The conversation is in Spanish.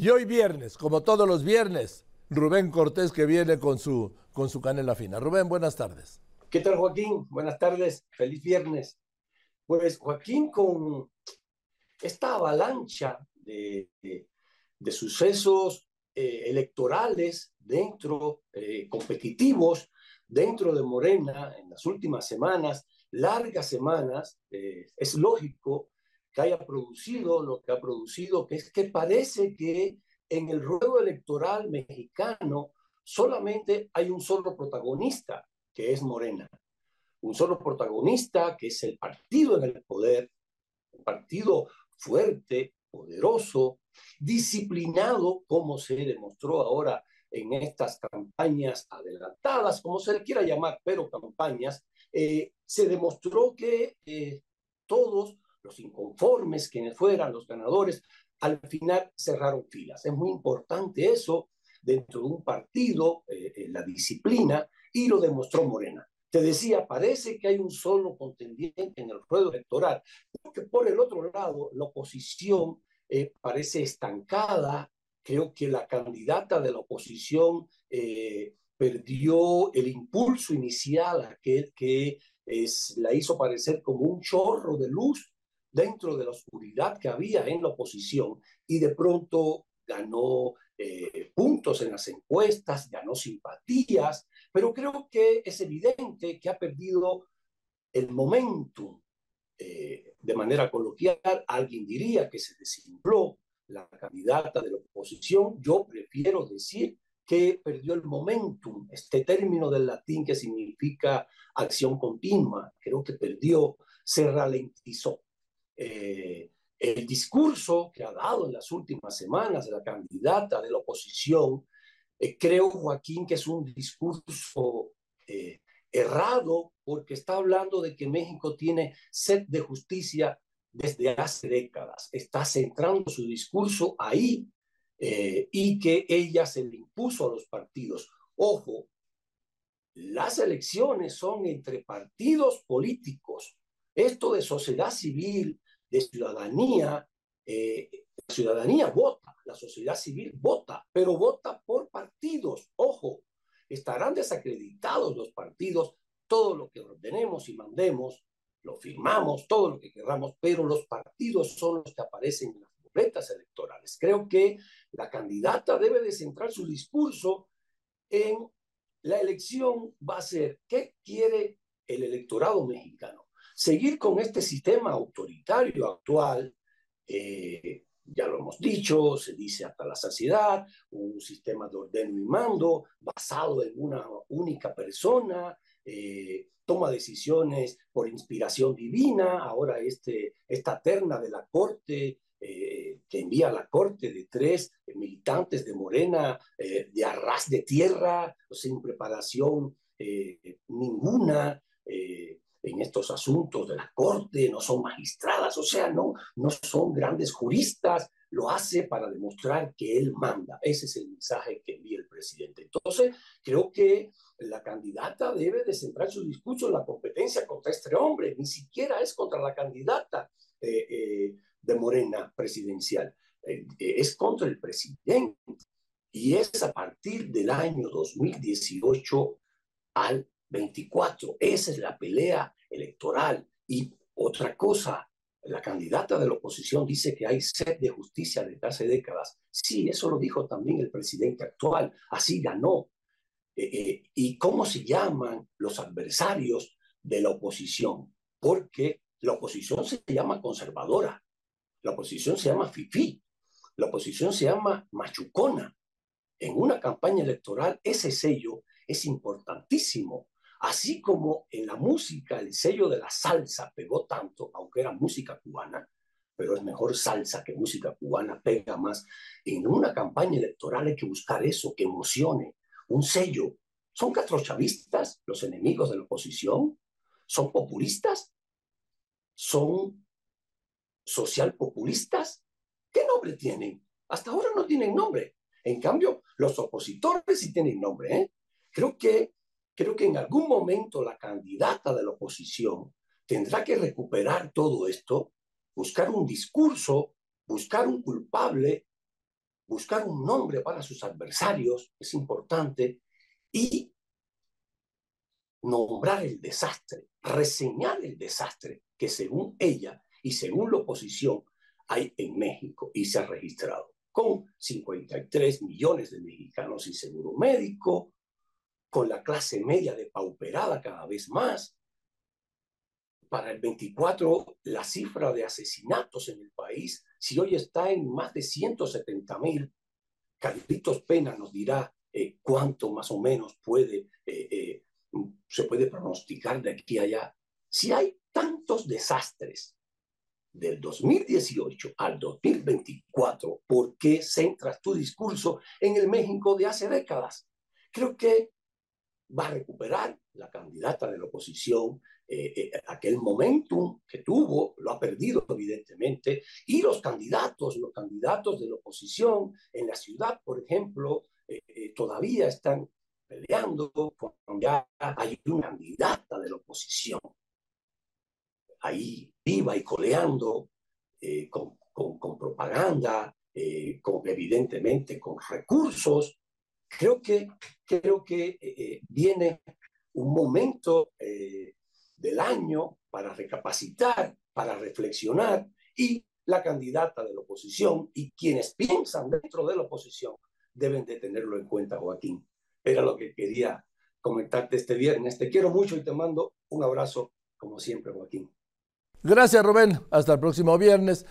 Y hoy viernes, como todos los viernes, Rubén Cortés que viene con su, con su canela fina. Rubén, buenas tardes. ¿Qué tal, Joaquín? Buenas tardes, feliz viernes. Pues, Joaquín, con esta avalancha de, de, sucesos eh, electorales dentro, eh, competitivos, dentro de Morena en las últimas semanas, largas semanas, eh, es lógico que haya producido lo que ha producido, que es que parece que en el ruedo electoral mexicano solamente hay un solo protagonista, que es Morena. Un solo protagonista, que es el partido en el poder, un partido fuerte, poderoso, disciplinado, como se demostró ahora en estas campañas adelantadas, como se le quiera llamar, pero campañas, eh, se demostró que eh, todos los inconformes, quienes fueran los ganadores, al final cerraron filas. Es muy importante eso dentro de un partido, eh, eh, la disciplina, y lo demostró Morena. Te decía, parece que hay un solo contendiente en el ruedo electoral, porque por el otro lado, la oposición eh, parece estancada. Creo que la candidata de la oposición perdió el impulso inicial, aquel que es, la hizo parecer como un chorro de luz dentro de la oscuridad que había en la oposición y de pronto ganó eh, puntos en las encuestas, ganó simpatías, pero creo que es evidente que ha perdido el momentum. Eh, de manera coloquial, alguien diría que se desinfló la candidata de la oposición. Yo prefiero decir que perdió el momentum, este término del latín que significa acción continua, creo que perdió, se ralentizó. Eh, el discurso que ha dado en las últimas semanas la candidata de la oposición, eh, creo, Joaquín, que es un discurso eh, errado porque está hablando de que México tiene sed de justicia desde hace décadas. Está centrando su discurso ahí y que ella se le impuso a los partidos. Ojo, las elecciones son entre partidos políticos. Esto de sociedad civil, de ciudadanía, eh, la ciudadanía vota, la sociedad civil vota, pero vota por partidos. Ojo, estarán desacreditados los partidos, todo lo que ordenemos y mandemos, lo firmamos, todo lo que queramos, pero los partidos son los que aparecen en las boletas electorales. Creo que la candidata debe de centrar su discurso en la elección va a ser qué quiere el electorado mexicano seguir con este sistema autoritario actual, eh, ya lo hemos dicho, se dice hasta la saciedad, un sistema de ordeno y mando basado en una única persona, eh, toma decisiones por inspiración divina, ahora este, esta terna de la corte eh, que envía a la corte de tres militantes de Morena de arras de tierra, sin preparación ninguna, estos asuntos de la corte, no son magistradas, o sea, no, no son grandes juristas, lo hace para demostrar que él manda. Ese es el mensaje que envía el presidente. Entonces, creo que la candidata debe de centrar su discurso en la competencia contra este hombre, ni siquiera es contra la candidata eh, eh, de Morena presidencial, eh, es contra el presidente. Y es a partir del año 2018 al 24. Esa es la pelea electoral. Y otra cosa, la candidata de la oposición dice que hay sed de justicia desde hace décadas. Sí, eso lo dijo también el presidente actual. Así ganó. Eh, eh, ¿Y cómo se llaman los adversarios de la oposición? Porque la oposición se llama conservadora. La oposición se llama FIFI. La oposición se llama machucona. En una campaña electoral ese sello es importantísimo Así como en la música el sello de la salsa pegó tanto, aunque era música cubana, pero es mejor salsa que música cubana, pega más. En una campaña electoral hay que buscar eso, que emocione, un sello. ¿Son catrochavistas los enemigos de la oposición? ¿Son populistas? ¿Son social populistas? ¿Qué nombre tienen? Hasta ahora no tienen nombre. En cambio, los opositores sí tienen nombre. ¿eh? Creo que creo que en algún momento la candidata de la oposición tendrá que recuperar todo esto, buscar un discurso, buscar un culpable, buscar un nombre para sus adversarios, es importante, y nombrar el desastre, reseñar el desastre que según ella y según la oposición hay en México y se ha registrado, con 53 millones de mexicanos sin seguro médico, con la clase media depauperada cada vez más. Para el 24, la cifra de asesinatos en el país, si hoy está en más de 170 mil, Carlitos Pena nos dirá eh, cuánto más o menos puede, eh, eh, se puede pronosticar de aquí a allá. Si hay tantos desastres del 2018 al 2024, ¿por qué centras tu discurso en el México de hace décadas? Creo que va a recuperar la candidata de la oposición eh, eh, aquel momentum que tuvo, lo ha perdido evidentemente, y los candidatos, los candidatos de la oposición en la ciudad, por ejemplo, eh, todavía están peleando, ya hay una candidata de la oposición. Ahí viva y coleando con, con, propaganda, con, evidentemente con recursos, creo que, creo que eh, viene un momento eh, del año para recapacitar, para reflexionar y la candidata de la oposición y quienes piensan dentro de la oposición deben de tenerlo en cuenta, Joaquín. Era lo que quería comentarte este viernes. Te quiero mucho y te mando un abrazo, como siempre, Joaquín. Gracias, Rubén. Hasta el próximo viernes.